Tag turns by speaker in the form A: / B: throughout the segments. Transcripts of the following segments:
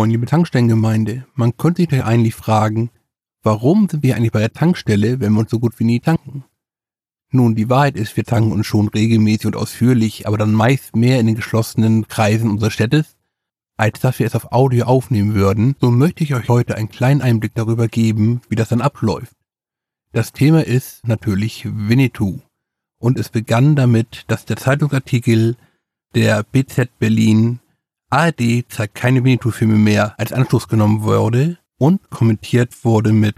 A: Moin, liebe Tankstellengemeinde. Man könnte sich eigentlich fragen, warum sind wir eigentlich bei der Tankstelle, wenn wir uns so gut wie nie tanken? Nun, die Wahrheit ist, wir tanken uns schon regelmäßig und ausführlich, aber dann meist mehr in den geschlossenen Kreisen unseres Städtes, als dass wir es auf Audio aufnehmen würden. So möchte ich euch heute einen kleinen Einblick darüber geben, wie das dann abläuft. Das Thema ist natürlich Winnetou. Und es begann damit, dass der Zeitungsartikel der BZ Berlin ARD zeigt keine Winnetou-Filme mehr als Anschluss genommen wurde und kommentiert wurde mit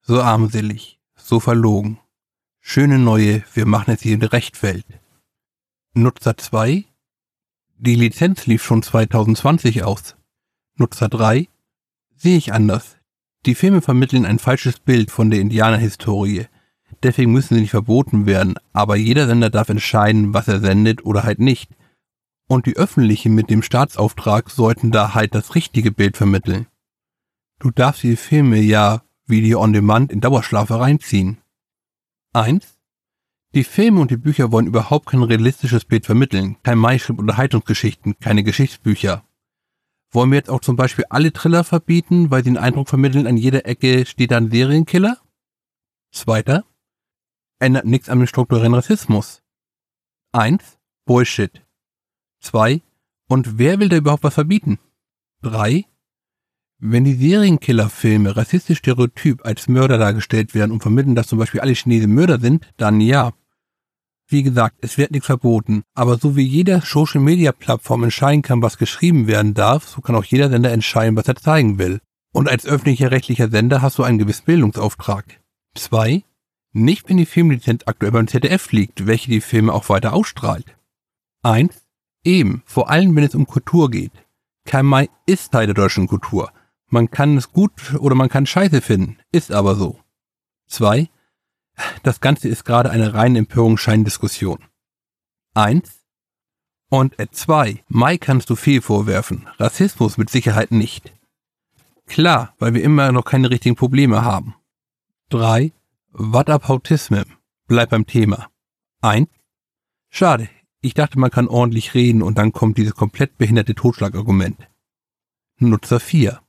A: so armselig, so verlogen. Schöne neue, wir machen es hier in der Rechtwelt. Nutzer 2 Die Lizenz lief schon 2020 aus. Nutzer 3 Sehe ich anders. Die Filme vermitteln ein falsches Bild von der Indianerhistorie. Deswegen müssen sie nicht verboten werden, aber jeder Sender darf entscheiden, was er sendet oder halt nicht. Und die öffentlichen mit dem Staatsauftrag sollten da halt das richtige Bild vermitteln. Du darfst die Filme ja Video on Demand in Dauerschlafe reinziehen. 1. Die Filme und die Bücher wollen überhaupt kein realistisches Bild vermitteln, kein Maischrift Unterhaltungsgeschichten, keine Geschichtsbücher. Wollen wir jetzt auch zum Beispiel alle Thriller verbieten, weil sie den Eindruck vermitteln, an jeder Ecke steht ein Serienkiller? Zweiter. Ändert nichts an dem strukturellen Rassismus. 1. Bullshit. 2. Und wer will da überhaupt was verbieten? 3. Wenn die Serienkillerfilme rassistisch stereotyp als Mörder dargestellt werden und vermitteln, dass zum Beispiel alle Chinesen Mörder sind, dann ja. Wie gesagt, es wird nichts verboten, aber so wie jeder Social Media Plattform entscheiden kann, was geschrieben werden darf, so kann auch jeder Sender entscheiden, was er zeigen will. Und als öffentlicher rechtlicher Sender hast du einen gewissen Bildungsauftrag. 2. Nicht, wenn die Filmlizenz aktuell beim ZDF liegt, welche die Filme auch weiter ausstrahlt. 1. Eben, vor allem wenn es um Kultur geht. Kein Mai ist Teil der deutschen Kultur. Man kann es gut oder man kann Scheiße finden, ist aber so. Zwei, das Ganze ist gerade eine reine Empörungsscheindiskussion. Eins, und at zwei, Mai kannst du viel vorwerfen, Rassismus mit Sicherheit nicht. Klar, weil wir immer noch keine richtigen Probleme haben. Drei, what up Autism? Bleib beim Thema. Eins, schade, ich dachte man kann ordentlich reden und dann kommt dieses komplett behinderte Totschlagargument. Nutzer 4.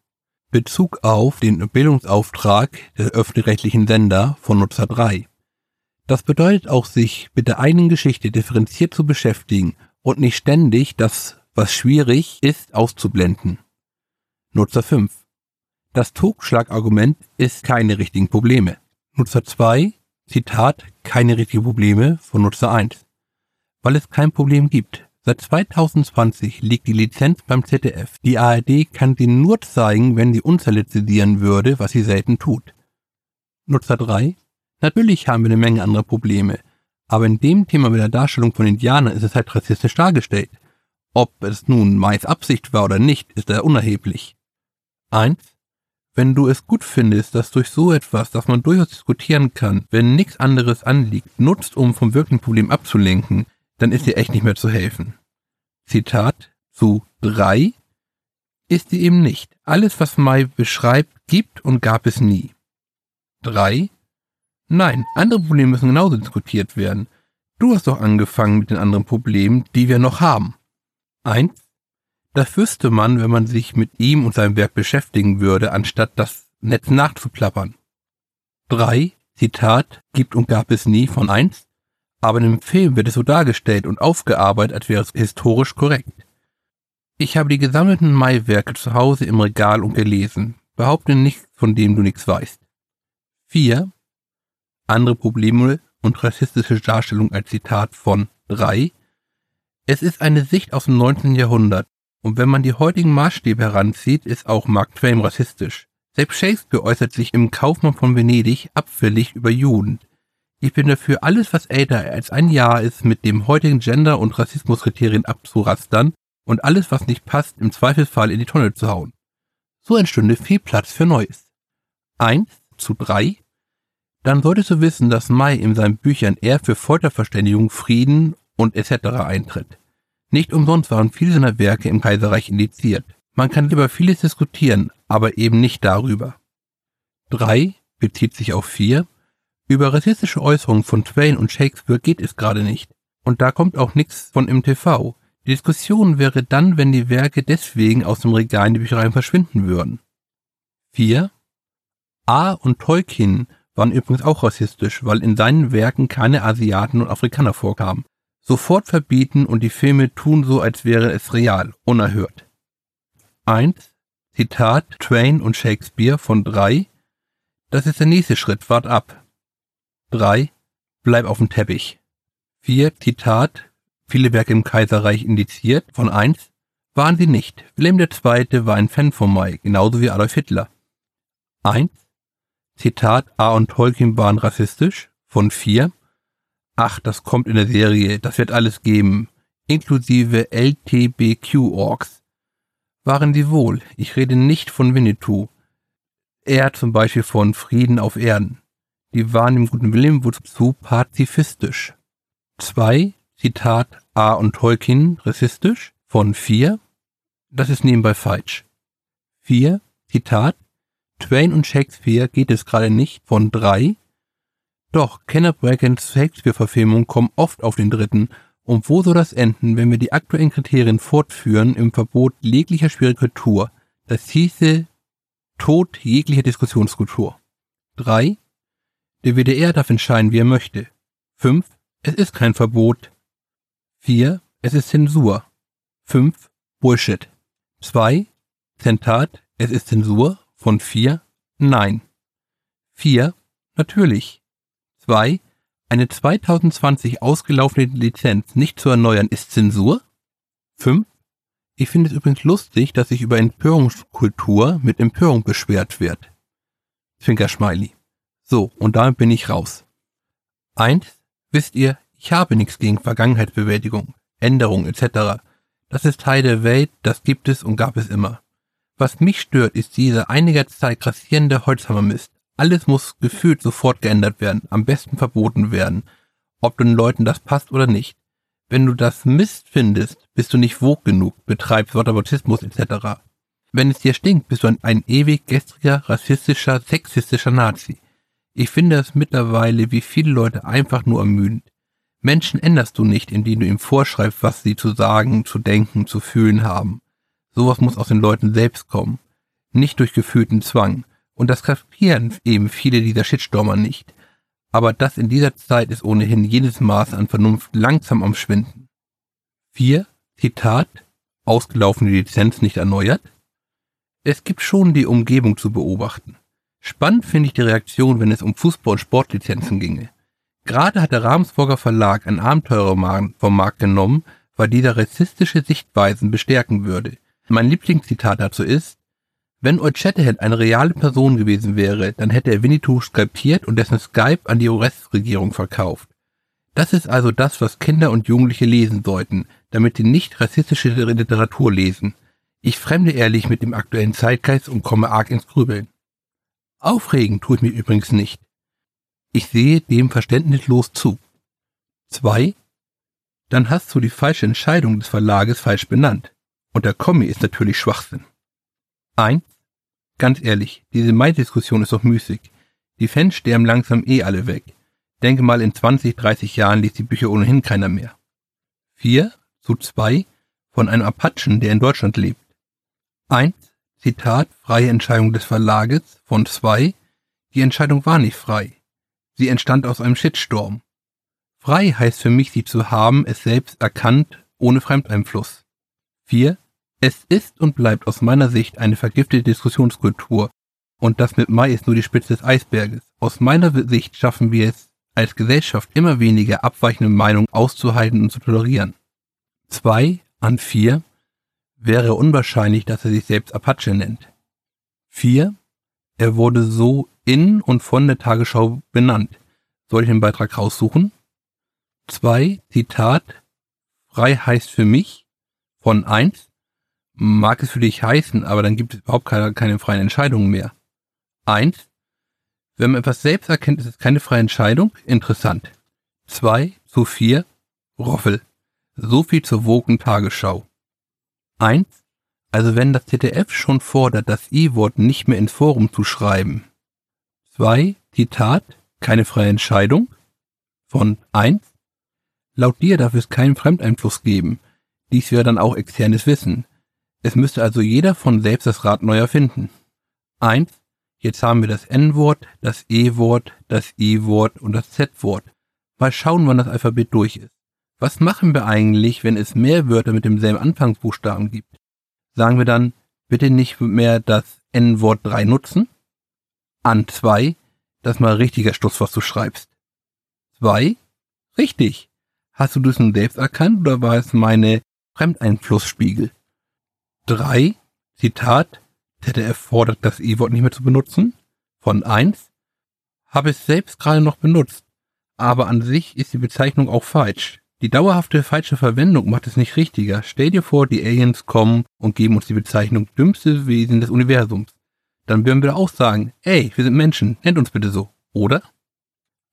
A: Bezug auf den Bildungsauftrag der öffentlich-rechtlichen Sender von Nutzer 3. Das bedeutet auch, sich mit der eigenen Geschichte differenziert zu beschäftigen und nicht ständig das, was schwierig ist, auszublenden. Nutzer 5. Das Totschlagargument ist keine richtigen Probleme. Nutzer 2, Zitat, keine richtigen Probleme von Nutzer 1. Weil es kein Problem gibt, Seit 2020 liegt die Lizenz beim ZDF. Die ARD kann sie nur zeigen, wenn sie unzerlizenzieren würde, was sie selten tut. Nutzer 3. Natürlich haben wir eine Menge anderer Probleme, aber in dem Thema mit der Darstellung von Indianern ist es halt rassistisch dargestellt. Ob es nun Mais Absicht war oder nicht, ist da unerheblich. 1. Wenn du es gut findest, dass durch so etwas, das man durchaus diskutieren kann, wenn nichts anderes anliegt, nutzt, um vom wirklichen Problem abzulenken, dann ist dir echt nicht mehr zu helfen. Zitat zu drei ist sie eben nicht. Alles, was Mai beschreibt, gibt und gab es nie. Drei Nein, andere Probleme müssen genauso diskutiert werden. Du hast doch angefangen mit den anderen Problemen, die wir noch haben. Eins Das wüsste man, wenn man sich mit ihm und seinem Werk beschäftigen würde, anstatt das Netz nachzuplappern. Drei Zitat, gibt und gab es nie von eins aber in dem Film wird es so dargestellt und aufgearbeitet, als wäre es historisch korrekt. Ich habe die gesammelten Mai-Werke zu Hause im Regal und gelesen. Behaupte nichts, von dem du nichts weißt. 4. Andere Probleme und rassistische Darstellung als Zitat von 3. Es ist eine Sicht aus dem 19. Jahrhundert, und wenn man die heutigen Maßstäbe heranzieht, ist auch Mark Twain rassistisch. Selbst Shakespeare äußert sich im Kaufmann von Venedig abfällig über Juden, ich bin dafür, alles, was älter als ein Jahr ist, mit dem heutigen Gender- und Rassismuskriterien abzurastern und alles, was nicht passt, im Zweifelsfall in die Tonne zu hauen. So entstünde viel Platz für Neues. Eins zu drei. Dann solltest du wissen, dass Mai in seinen Büchern eher für Folterverständigung, Frieden und etc. eintritt. Nicht umsonst waren viele seiner Werke im Kaiserreich indiziert. Man kann über vieles diskutieren, aber eben nicht darüber. Drei bezieht sich auf vier über rassistische Äußerungen von Twain und Shakespeare geht es gerade nicht. Und da kommt auch nichts von im TV. Die Diskussion wäre dann, wenn die Werke deswegen aus dem Regal in die Büchereien verschwinden würden. 4. A. und Tolkien waren übrigens auch rassistisch, weil in seinen Werken keine Asiaten und Afrikaner vorkamen. Sofort verbieten und die Filme tun so, als wäre es real, unerhört. 1. Zitat Twain und Shakespeare von 3. Das ist der nächste Schritt, wart ab. 3. Bleib auf dem Teppich. 4. Zitat Viele Werke im Kaiserreich indiziert von 1. Waren sie nicht. Wilhelm II. war ein Fan von Mai, genauso wie Adolf Hitler. 1. Zitat A und Tolkien waren rassistisch von 4. Ach, das kommt in der Serie, das wird alles geben, inklusive LTBQ-Orks. Waren sie wohl, ich rede nicht von Winnetou. Er zum Beispiel von Frieden auf Erden. Die waren dem guten Wilhelm zu pazifistisch. 2. Zitat A und Tolkien rassistisch von 4. Das ist nebenbei falsch. 4. Zitat Twain und Shakespeare geht es gerade nicht von 3. Doch Kenneth Bragans Shakespeare-Verfilmungen kommen oft auf den dritten. Und wo soll das enden, wenn wir die aktuellen Kriterien fortführen im Verbot jeglicher Spirikultur? Das hieße Tod jeglicher Diskussionskultur. 3. Der WDR darf entscheiden, wie er möchte. 5. Es ist kein Verbot. 4. Es ist Zensur. 5. Bullshit. 2. Zentat. Es ist Zensur. Von 4. Nein. 4. Natürlich. 2. Eine 2020 ausgelaufene Lizenz nicht zu erneuern ist Zensur. 5. Ich finde es übrigens lustig, dass sich über Empörungskultur mit Empörung beschwert wird. Zwinker-Smiley. So, und damit bin ich raus. 1. Wisst ihr, ich habe nichts gegen Vergangenheitsbewältigung, Änderung etc. Das ist Teil der Welt, das gibt es und gab es immer. Was mich stört, ist dieser einiger Zeit grassierende Holzhammermist. Alles muss gefühlt sofort geändert werden, am besten verboten werden, ob den Leuten das passt oder nicht. Wenn du das Mist findest, bist du nicht wog genug, betreibst Whataboutismus etc. Wenn es dir stinkt, bist du ein, ein ewig gestriger, rassistischer, sexistischer Nazi. Ich finde es mittlerweile wie viele Leute einfach nur ermüdend. Menschen änderst du nicht, indem du ihm vorschreibst, was sie zu sagen, zu denken, zu fühlen haben. Sowas muss aus den Leuten selbst kommen, nicht durch gefühlten Zwang. Und das kapieren eben viele dieser Shitstormer nicht. Aber das in dieser Zeit ist ohnehin jedes Maß an Vernunft langsam am Schwinden. 4. Zitat, ausgelaufene Lizenz nicht erneuert. Es gibt schon die Umgebung zu beobachten. Spannend finde ich die Reaktion, wenn es um Fußball- und Sportlizenzen ginge. Gerade hat der Ravensburger Verlag ein Abenteurerroman vom Markt genommen, weil dieser rassistische Sichtweisen bestärken würde. Mein Lieblingszitat dazu ist, wenn Old Shatterhand eine reale Person gewesen wäre, dann hätte er Winnetou skalpiert und dessen Skype an die US-Regierung verkauft. Das ist also das, was Kinder und Jugendliche lesen sollten, damit sie nicht rassistische Literatur lesen. Ich fremde ehrlich mit dem aktuellen Zeitgeist und komme arg ins Grübeln. Aufregen tue ich mich übrigens nicht. Ich sehe dem verständnislos zu. 2. Dann hast du die falsche Entscheidung des Verlages falsch benannt. Und der Kommi ist natürlich Schwachsinn. Eins, ganz ehrlich, diese Mai-Diskussion ist doch müßig. Die Fans sterben langsam eh alle weg. Denke mal, in 20, 30 Jahren liest die Bücher ohnehin keiner mehr. Vier, zu zwei, von einem Apachen, der in Deutschland lebt. Eins, Zitat, freie Entscheidung des Verlages, von zwei, die Entscheidung war nicht frei. Sie entstand aus einem Shitstorm. Frei heißt für mich, sie zu haben, es selbst erkannt, ohne Fremdeinfluss. Vier, es ist und bleibt aus meiner Sicht eine vergiftete Diskussionskultur. Und das mit Mai ist nur die Spitze des Eisberges. Aus meiner Sicht schaffen wir es als Gesellschaft immer weniger abweichende Meinungen auszuhalten und zu tolerieren. Zwei an vier wäre unwahrscheinlich, dass er sich selbst Apache nennt. Vier, er wurde so in und von der Tagesschau benannt. Soll ich den Beitrag raussuchen? Zwei, Zitat, frei heißt für mich von eins, mag es für dich heißen, aber dann gibt es überhaupt keine, keine freien Entscheidungen mehr. Eins, wenn man etwas selbst erkennt, ist es keine freie Entscheidung. Interessant. Zwei zu vier, Roffel. So viel zur woken Tagesschau. Eins, also wenn das ZDF schon fordert, das I-Wort nicht mehr ins Forum zu schreiben. Zwei, Zitat, keine freie Entscheidung. Von eins, laut dir darf es keinen Fremdeinfluss geben. Dies wäre dann auch externes Wissen. Es müsste also jeder von selbst das Rad neu erfinden. Eins, jetzt haben wir das N-Wort, das E-Wort, das I-Wort und das Z-Wort. Mal schauen, wann das Alphabet durch ist. Was machen wir eigentlich, wenn es mehr Wörter mit demselben Anfangsbuchstaben gibt? Sagen wir dann, bitte nicht mehr das N-Wort 3 nutzen? An 2, das mal richtiger Stuss, was du schreibst. 2, richtig. Hast du das nun selbst erkannt oder war es meine Fremdeinflussspiegel? 3, Zitat, ZDF fordert das E-Wort nicht mehr zu benutzen. Von 1, habe es selbst gerade noch benutzt, aber an sich ist die Bezeichnung auch falsch. Die dauerhafte falsche Verwendung macht es nicht richtiger. Stell dir vor, die Aliens kommen und geben uns die Bezeichnung dümmste Wesen des Universums. Dann würden wir auch sagen, ey, wir sind Menschen, nennt uns bitte so, oder?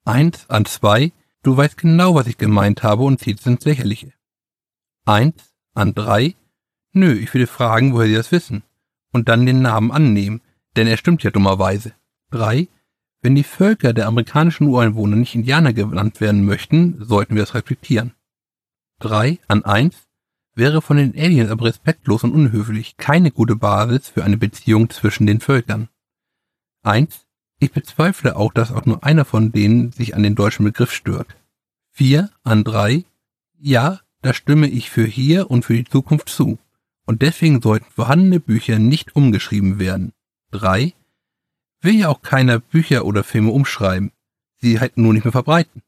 A: Eins an zwei, du weißt genau, was ich gemeint habe und zieht ins Lächerliche. Eins an drei, nö, ich würde fragen, woher sie das wissen. Und dann den Namen annehmen, denn er stimmt ja dummerweise. Drei, wenn die Völker der amerikanischen Ureinwohner nicht Indianer genannt werden möchten, sollten wir es respektieren. 3 an 1 wäre von den Aliens aber respektlos und unhöflich, keine gute Basis für eine Beziehung zwischen den Völkern. 1. Ich bezweifle auch, dass auch nur einer von denen sich an den deutschen Begriff stört. 4 an 3 Ja, da stimme ich für hier und für die Zukunft zu. Und deswegen sollten vorhandene Bücher nicht umgeschrieben werden. 3 will ja auch keiner Bücher oder Filme umschreiben, sie halt nur nicht mehr verbreiten.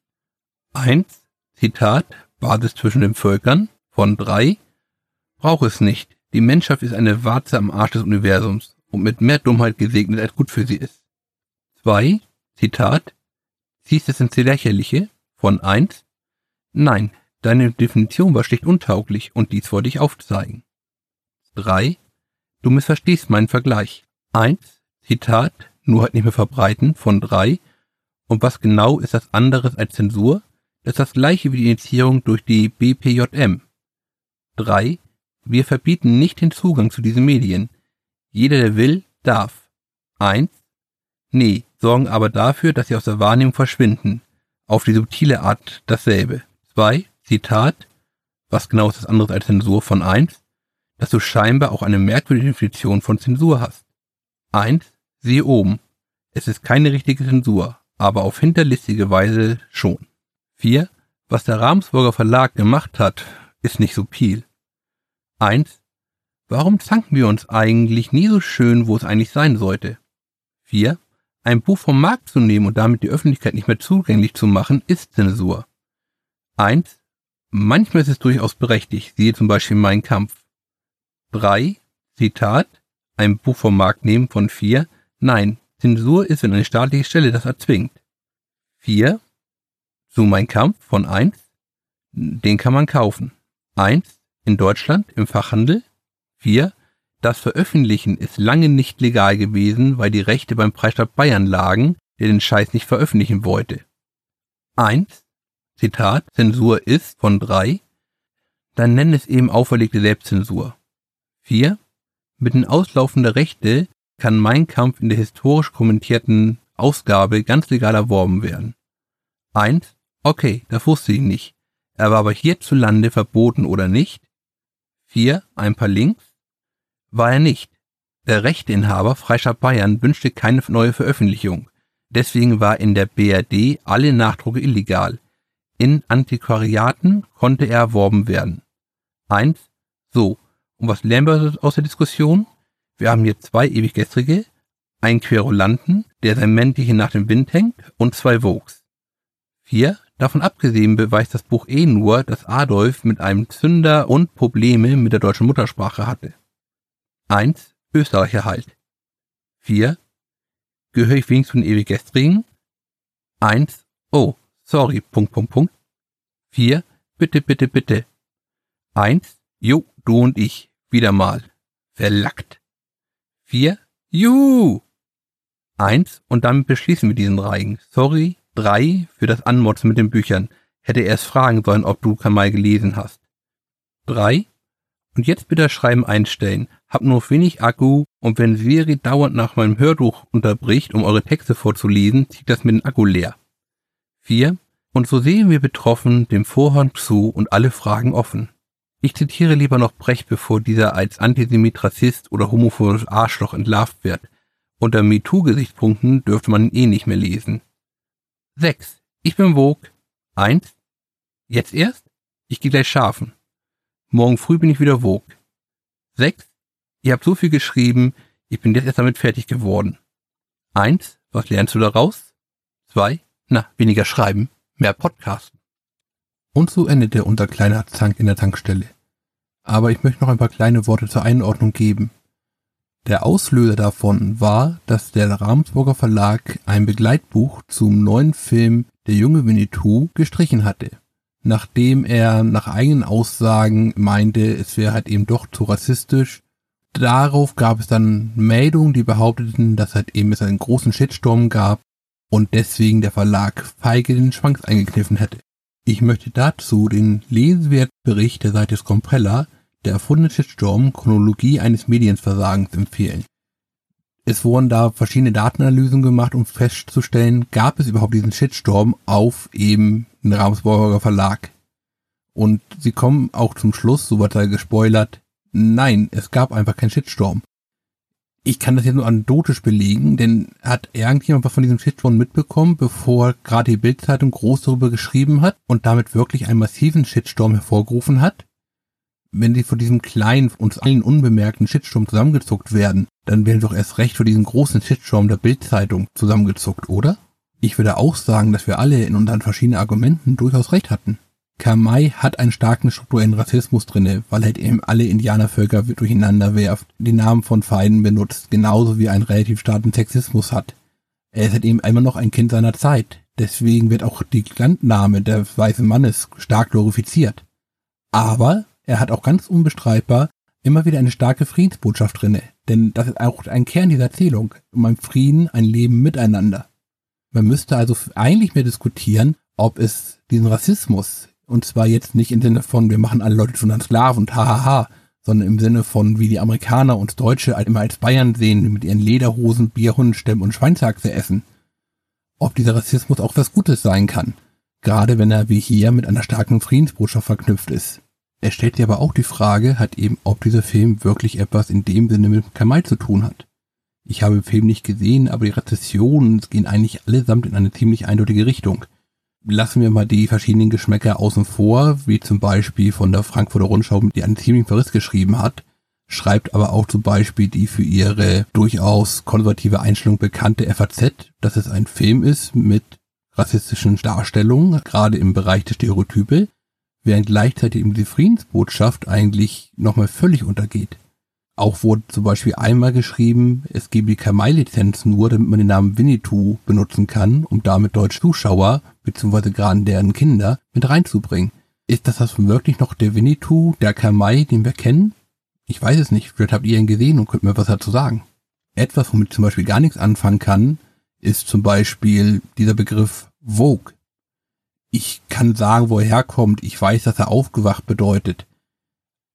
A: Eins, Zitat, Basis zwischen den Völkern, von drei, braucht es nicht. Die Menschheit ist eine Warze am Arsch des Universums und mit mehr Dummheit gesegnet, als gut für sie ist. Zwei, Zitat, ziehst es ins Lächerliche, von eins, nein, deine Definition war schlicht untauglich und dies wollte ich aufzeigen. Drei, du missverstehst meinen Vergleich. Eins, Zitat, nur halt nicht mehr verbreiten von drei. Und was genau ist das anderes als Zensur? Das ist das gleiche wie die Initiierung durch die BPJM. Drei. Wir verbieten nicht den Zugang zu diesen Medien. Jeder, der will, darf. Eins. Nee, sorgen aber dafür, dass sie aus der Wahrnehmung verschwinden. Auf die subtile Art dasselbe. Zwei. Zitat. Was genau ist das anderes als Zensur von eins? Dass du scheinbar auch eine merkwürdige Definition von Zensur hast. Eins. Siehe oben. Es ist keine richtige Zensur, aber auf hinterlistige Weise schon. 4. Was der Ramsburger Verlag gemacht hat, ist nicht subtil. 1. Warum zanken wir uns eigentlich nie so schön, wo es eigentlich sein sollte? 4. Ein Buch vom Markt zu nehmen und damit die Öffentlichkeit nicht mehr zugänglich zu machen, ist Zensur. 1. Manchmal ist es durchaus berechtigt, siehe zum Beispiel Mein Kampf. 3. Zitat. Ein Buch vom Markt nehmen von 4. Nein, Zensur ist, wenn eine staatliche Stelle das erzwingt. 4. So mein Kampf von 1. Den kann man kaufen. 1. In Deutschland im Fachhandel. 4. Das Veröffentlichen ist lange nicht legal gewesen, weil die Rechte beim Freistaat Bayern lagen, der den Scheiß nicht veröffentlichen wollte. 1. Zitat, Zensur ist von 3. Dann nennen es eben auferlegte Selbstzensur. 4. Mit den Auslaufen der Rechte kann Mein Kampf in der historisch kommentierten Ausgabe ganz legal erworben werden. Eins, okay, das wusste ich nicht. Er war aber hierzulande verboten oder nicht? Vier, ein paar Links? War er nicht. Der Rechteinhaber Freistaat Bayern wünschte keine neue Veröffentlichung. Deswegen war in der BRD alle Nachdrucke illegal. In Antiquariaten konnte er erworben werden. Eins, so. Und was lernen wir aus der Diskussion? Wir haben hier zwei Ewiggestrige, einen Querulanten, der sein Männchen nach dem Wind hängt, und zwei Vogues. Vier, davon abgesehen beweist das Buch eh nur, dass Adolf mit einem Zünder und Probleme mit der deutschen Muttersprache hatte. Eins, Österreicher halt. Vier, gehöre ich wenigstens zu den Ewiggestrigen? Eins, oh, sorry, Punkt, Punkt, Punkt. Vier, bitte, bitte, bitte. Eins, jo, du und ich, wieder mal. Verlackt. Vier. Juhu! Eins und damit beschließen wir diesen Reigen. Sorry, drei für das Anmotzen mit den Büchern. Hätte erst fragen sollen, ob du Kamal gelesen hast. Drei. Und jetzt bitte Schreiben einstellen. Hab nur wenig Akku und wenn Siri dauernd nach meinem Hörbuch unterbricht, um eure Texte vorzulesen, zieht das mit dem Akku leer. Vier. Und so sehen wir betroffen dem Vorhang zu und alle Fragen offen. Ich zitiere lieber noch Brecht, bevor dieser als Antisemit, Rassist oder homophobes Arschloch entlarvt wird. Unter MeToo-Gesichtspunkten dürfte man ihn eh nicht mehr lesen. 6. Ich bin Vogue. 1. Jetzt erst? Ich gehe gleich schlafen. Morgen früh bin ich wieder Vogue. 6. Ihr habt so viel geschrieben, ich bin jetzt erst damit fertig geworden. 1. Was lernst du daraus? 2. Na, weniger schreiben, mehr Podcasten. Und so endete unser kleiner Zank in der Tankstelle. Aber ich möchte noch ein paar kleine Worte zur Einordnung geben. Der Auslöser davon war, dass der Ravensburger Verlag ein Begleitbuch zum neuen Film Der junge Winnetou gestrichen hatte, nachdem er nach eigenen Aussagen meinte, es wäre halt eben doch zu rassistisch. Darauf gab es dann Meldungen, die behaupteten, dass halt eben es einen großen Shitstorm gab und deswegen der Verlag feige den Schwanz eingekniffen hätte. Ich möchte dazu den Lesewertbericht der Seite Scomprella der erfundene Shitstorm Chronologie eines Medienversagens empfehlen. Es wurden da verschiedene Datenanalysen gemacht, um festzustellen, gab es überhaupt diesen Shitstorm auf eben den Ravensburger Verlag. Und sie kommen auch zum Schluss, so wird da gespoilert, nein, es gab einfach keinen Shitstorm. Ich kann das jetzt nur anekdotisch belegen, denn hat irgendjemand was von diesem Shitstorm mitbekommen, bevor gerade die Bildzeitung groß darüber geschrieben hat und damit wirklich einen massiven Shitstorm hervorgerufen hat? wenn sie vor diesem kleinen, uns allen unbemerkten Shitstorm zusammengezuckt werden, dann werden sie doch erst recht vor diesem großen Shitstorm der Bildzeitung zusammengezuckt, oder? Ich würde auch sagen, dass wir alle in unseren verschiedenen Argumenten durchaus recht hatten. Kamai hat einen starken strukturellen Rassismus drinne, weil er eben alle Indianervölker durcheinander werft, die Namen von Feinden benutzt, genauso wie einen relativ starken Sexismus hat. Er ist halt eben immer noch ein Kind seiner Zeit, deswegen wird auch die Landnahme des weißen Mannes stark glorifiziert. Aber er hat auch ganz unbestreitbar immer wieder eine starke Friedensbotschaft drinne, denn das ist auch ein Kern dieser Erzählung, um ein Frieden, ein Leben miteinander. Man müsste also eigentlich mehr diskutieren, ob es diesen Rassismus, und zwar jetzt nicht im Sinne von, wir machen alle Leute zu einem Sklaven und hahaha, sondern im Sinne von, wie die Amerikaner und Deutsche halt immer als Bayern sehen, mit ihren Lederhosen, Bierhundenstämmen und Schweinshaxe essen. Ob dieser Rassismus auch was Gutes sein kann, gerade wenn er wie hier mit einer starken Friedensbotschaft verknüpft ist. Er stellt sich aber auch die Frage, hat eben, ob dieser Film wirklich etwas in dem Sinne mit Kamal zu tun hat. Ich habe den Film nicht gesehen, aber die Rezessionen gehen eigentlich allesamt in eine ziemlich eindeutige Richtung. Lassen wir mal die verschiedenen Geschmäcker außen vor, wie zum Beispiel von der Frankfurter Rundschau, die einen ziemlichen Verriss geschrieben hat, schreibt aber auch zum Beispiel die für ihre durchaus konservative Einstellung bekannte FAZ, dass es ein Film ist mit rassistischen Darstellungen, gerade im Bereich der Stereotype, während gleichzeitig eben die Friedensbotschaft eigentlich nochmal völlig untergeht. Auch wurde zum Beispiel einmal geschrieben, es gebe die Kamai-Lizenz nur, damit man den Namen Winnetou benutzen kann, um damit deutsche Zuschauer, beziehungsweise gerade deren Kinder, mit reinzubringen. Ist das das wirklich noch der Winnetou, der Kamai, den wir kennen? Ich weiß es nicht, vielleicht habt ihr ihn gesehen und könnt mir was dazu sagen. Etwas, womit ich zum Beispiel gar nichts anfangen kann, ist zum Beispiel dieser Begriff Vogue ich kann sagen, wo er herkommt. Ich weiß, dass er aufgewacht bedeutet.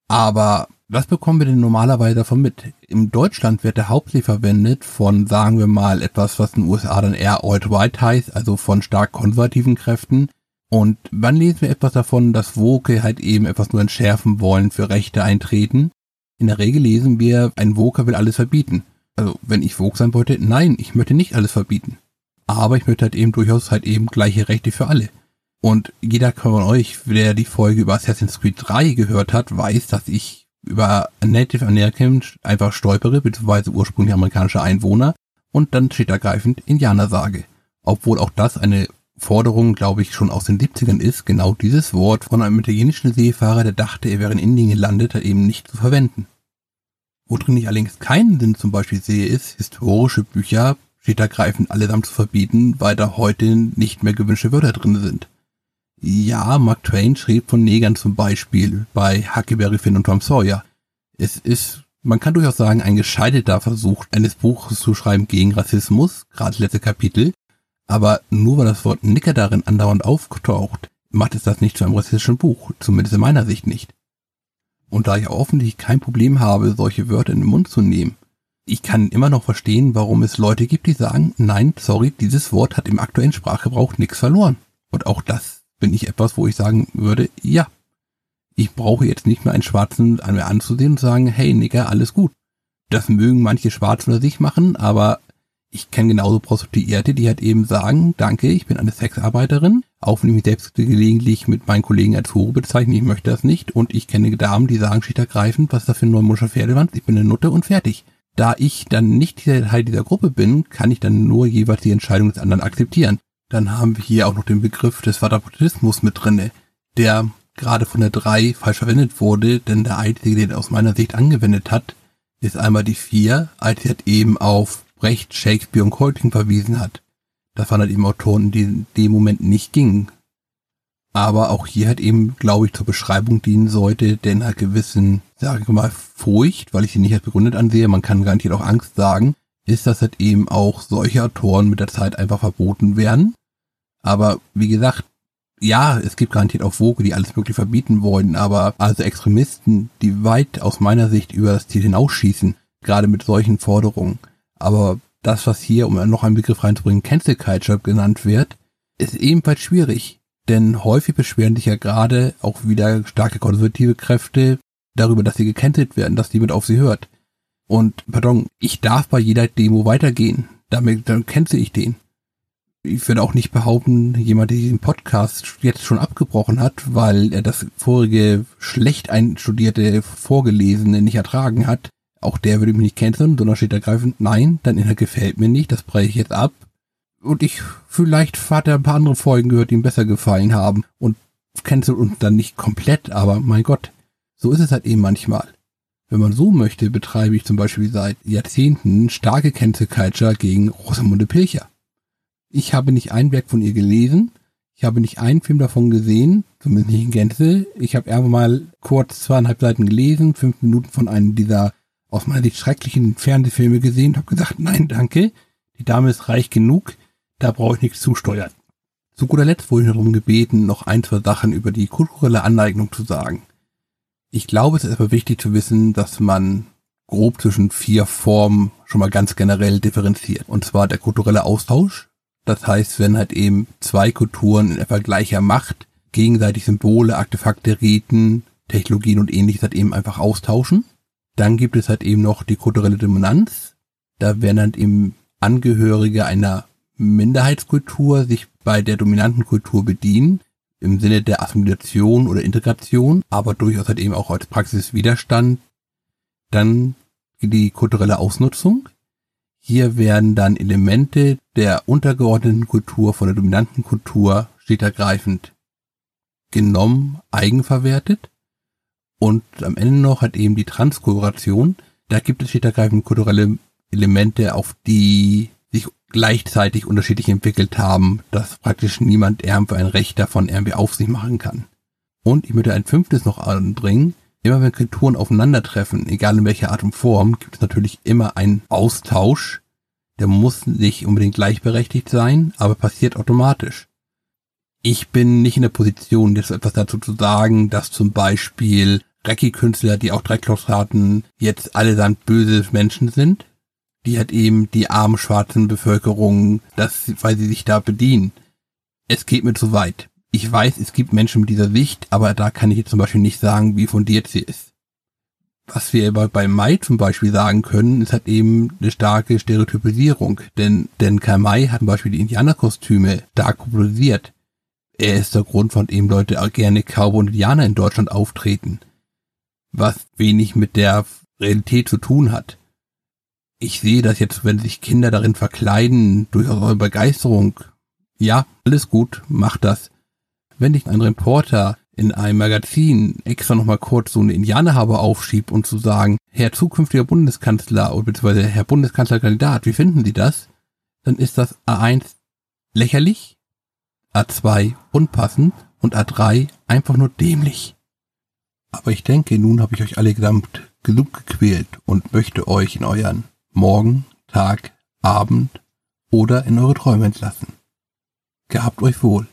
A: Aber was bekommen wir denn normalerweise davon mit? In Deutschland wird er hauptsächlich verwendet von, sagen wir mal, etwas, was in den USA dann eher alt-white heißt, also von stark konservativen Kräften. Und wann lesen wir etwas davon, dass Woke halt eben etwas nur entschärfen wollen, für Rechte eintreten? In der Regel lesen wir, ein Woker will alles verbieten. Also, wenn ich Woke sein wollte, nein, ich möchte nicht alles verbieten. Aber ich möchte halt eben durchaus halt eben gleiche Rechte für alle. Und jeder von euch, der die Folge über Assassin's Creed 3 gehört hat, weiß, dass ich über Native American einfach stolpere, beziehungsweise ursprünglich amerikanische Einwohner und dann steht ergreifend Indianer sage. Obwohl auch das eine Forderung, glaube ich, schon aus den 70ern ist, genau dieses Wort von einem italienischen Seefahrer, der dachte, er wäre in Indien gelandet, eben nicht zu verwenden. Worin ich allerdings keinen Sinn zum Beispiel sehe, ist, historische Bücher steht ergreifend allesamt zu verbieten, weil da heute nicht mehr gewünschte Wörter drin sind. Ja, Mark Twain schrieb von Negern zum Beispiel bei Huckleberry Finn und Tom Sawyer. Es ist, man kann durchaus sagen, ein gescheiterter Versuch eines Buches zu schreiben gegen Rassismus, gerade letzte Kapitel. Aber nur weil das Wort Nicker darin andauernd auftaucht, macht es das nicht zu einem rassistischen Buch, zumindest in meiner Sicht nicht. Und da ich offensichtlich kein Problem habe, solche Wörter in den Mund zu nehmen, ich kann immer noch verstehen, warum es Leute gibt, die sagen, nein, sorry, dieses Wort hat im aktuellen Sprachgebrauch nichts verloren. Und auch das bin ich etwas, wo ich sagen würde, ja, Ich brauche jetzt nicht mehr einen Schwarzen an mir anzusehen und sagen, hey Nigger, alles gut. Das mögen manche Schwarzen unter sich machen, aber ich kenne genauso Prostituierte, die halt eben sagen, danke, ich bin eine Sexarbeiterin, auch wenn ich mich selbst gelegentlich mit meinen Kollegen als Hure bezeichne, ich möchte das nicht. Und ich kenne Damen, die sagen schlicht ergreifend, was ist das für ein neumodischer Pferdewand, ich bin eine Nutte und fertig. Da ich dann nicht Teil dieser Gruppe bin, kann ich dann nur jeweils die Entscheidung des anderen akzeptieren. Dann haben wir hier auch noch den Begriff des Vaterpotismus mit drinne, der gerade von der 3 falsch verwendet wurde, denn der einzige, den er aus meiner Sicht angewendet hat, ist einmal die 4, als sie halt eben auf Brecht, Shakespeare und Colting verwiesen hat. Das waren halt eben Autoren, die in dem Moment nicht gingen. Aber auch hier halt eben, glaube ich, zur Beschreibung dienen sollte, denn einer gewissen, sagen wir mal, Furcht, weil ich sie nicht als begründet ansehe, man kann garantiert auch Angst sagen, ist, dass halt eben auch solche Autoren mit der Zeit einfach verboten werden. Aber wie gesagt, ja, es gibt garantiert auch Vogue, die alles möglich verbieten wollen, aber also Extremisten, die weit aus meiner Sicht über das Ziel hinausschießen, gerade mit solchen Forderungen, aber das, was hier, um noch einen Begriff reinzubringen, Cancel Culture genannt wird, ist ebenfalls schwierig. Denn häufig beschweren sich ja gerade auch wieder starke konservative Kräfte darüber, dass sie gecancelt werden, dass niemand auf sie hört. Und, pardon, ich darf bei jeder Demo weitergehen. Damit, dann cancel ich den. Ich würde auch nicht behaupten, jemand, der diesen Podcast jetzt schon abgebrochen hat, weil er das vorige schlecht einstudierte Vorgelesene nicht ertragen hat, auch der würde mich nicht canceln, sondern steht ergreifend, nein, dein Inhalt gefällt mir nicht, das breche ich jetzt ab. Und ich, vielleicht hat er ein paar andere Folgen gehört, die ihm besser gefallen haben und cancelt uns dann nicht komplett, aber mein Gott, so ist es halt eben manchmal. Wenn man so möchte, betreibe ich zum Beispiel seit Jahrzehnten starke Cancel Culture gegen Rosamunde Pilcher. Ich habe nicht ein Werk von ihr gelesen, ich habe nicht einen Film davon gesehen, zumindest nicht in Gänze. Ich habe irgendwann mal kurz zweieinhalb Seiten gelesen, fünf Minuten von einem dieser aus meiner Sicht schrecklichen Fernsehfilme gesehen, habe gesagt, nein, danke, die Dame ist reich genug, da brauche ich nichts zusteuern. Zu guter Letzt wurde ich darum gebeten, noch ein, zwei Sachen über die kulturelle Aneignung zu sagen. Ich glaube, es ist aber wichtig zu wissen, dass man grob zwischen vier Formen schon mal ganz generell differenziert. Und zwar der kulturelle Austausch. Das heißt, wenn halt eben zwei Kulturen in etwa gleicher Macht gegenseitig Symbole, Artefakte, Riten, Technologien und ähnliches halt eben einfach austauschen. Dann gibt es halt eben noch die kulturelle Dominanz. Da werden halt eben Angehörige einer Minderheitskultur sich bei der dominanten Kultur bedienen, im Sinne der Assimilation oder Integration, aber durchaus halt eben auch als Praxis Widerstand. Dann die kulturelle Ausnutzung. Hier werden dann Elemente der untergeordneten Kultur von der dominanten Kultur steht ergreifend genommen, eigenverwertet und am Ende noch hat eben die Transkoloration. Da gibt es stetergreifend kulturelle Elemente, auf die sich gleichzeitig unterschiedlich entwickelt haben, dass praktisch niemand irgendwie ein Recht davon irgendwie auf sich machen kann. Und ich möchte ein fünftes noch anbringen. Immer wenn Kulturen aufeinandertreffen, egal in welcher Art und Form, gibt es natürlich immer einen Austausch. Der muss nicht unbedingt gleichberechtigt sein, aber passiert automatisch. Ich bin nicht in der Position, jetzt etwas dazu zu sagen, dass zum Beispiel Recki-Künstler, die auch Drecklos hatten, jetzt allesamt böse Menschen sind. Die hat eben die armen schwarzen Bevölkerung, das, weil sie sich da bedienen. Es geht mir zu weit. Ich weiß, es gibt Menschen mit dieser Sicht, aber da kann ich jetzt zum Beispiel nicht sagen, wie fundiert sie ist. Was wir aber bei Mai zum Beispiel sagen können, ist halt eben eine starke Stereotypisierung. Denn, denn Karl May hat zum Beispiel die Indianerkostüme stark popularisiert. Er ist der Grund, von dem Leute auch gerne Cowboy und Indianer in Deutschland auftreten was wenig mit der Realität zu tun hat. Ich sehe das jetzt, wenn sich Kinder darin verkleiden, durchaus eure Begeisterung. Ja, alles gut, macht das. Wenn ich einen Reporter in einem Magazin extra nochmal kurz so eine Indianerhabe aufschiebt und zu sagen, Herr zukünftiger Bundeskanzler oder beziehungsweise Herr Bundeskanzlerkandidat, wie finden Sie das? Dann ist das A1 lächerlich, A2 unpassend und A3 einfach nur dämlich. Aber ich denke, nun habe ich euch alle gesamt genug gequält und möchte euch in euren Morgen, Tag, Abend oder in eure Träume entlassen. Gehabt euch wohl.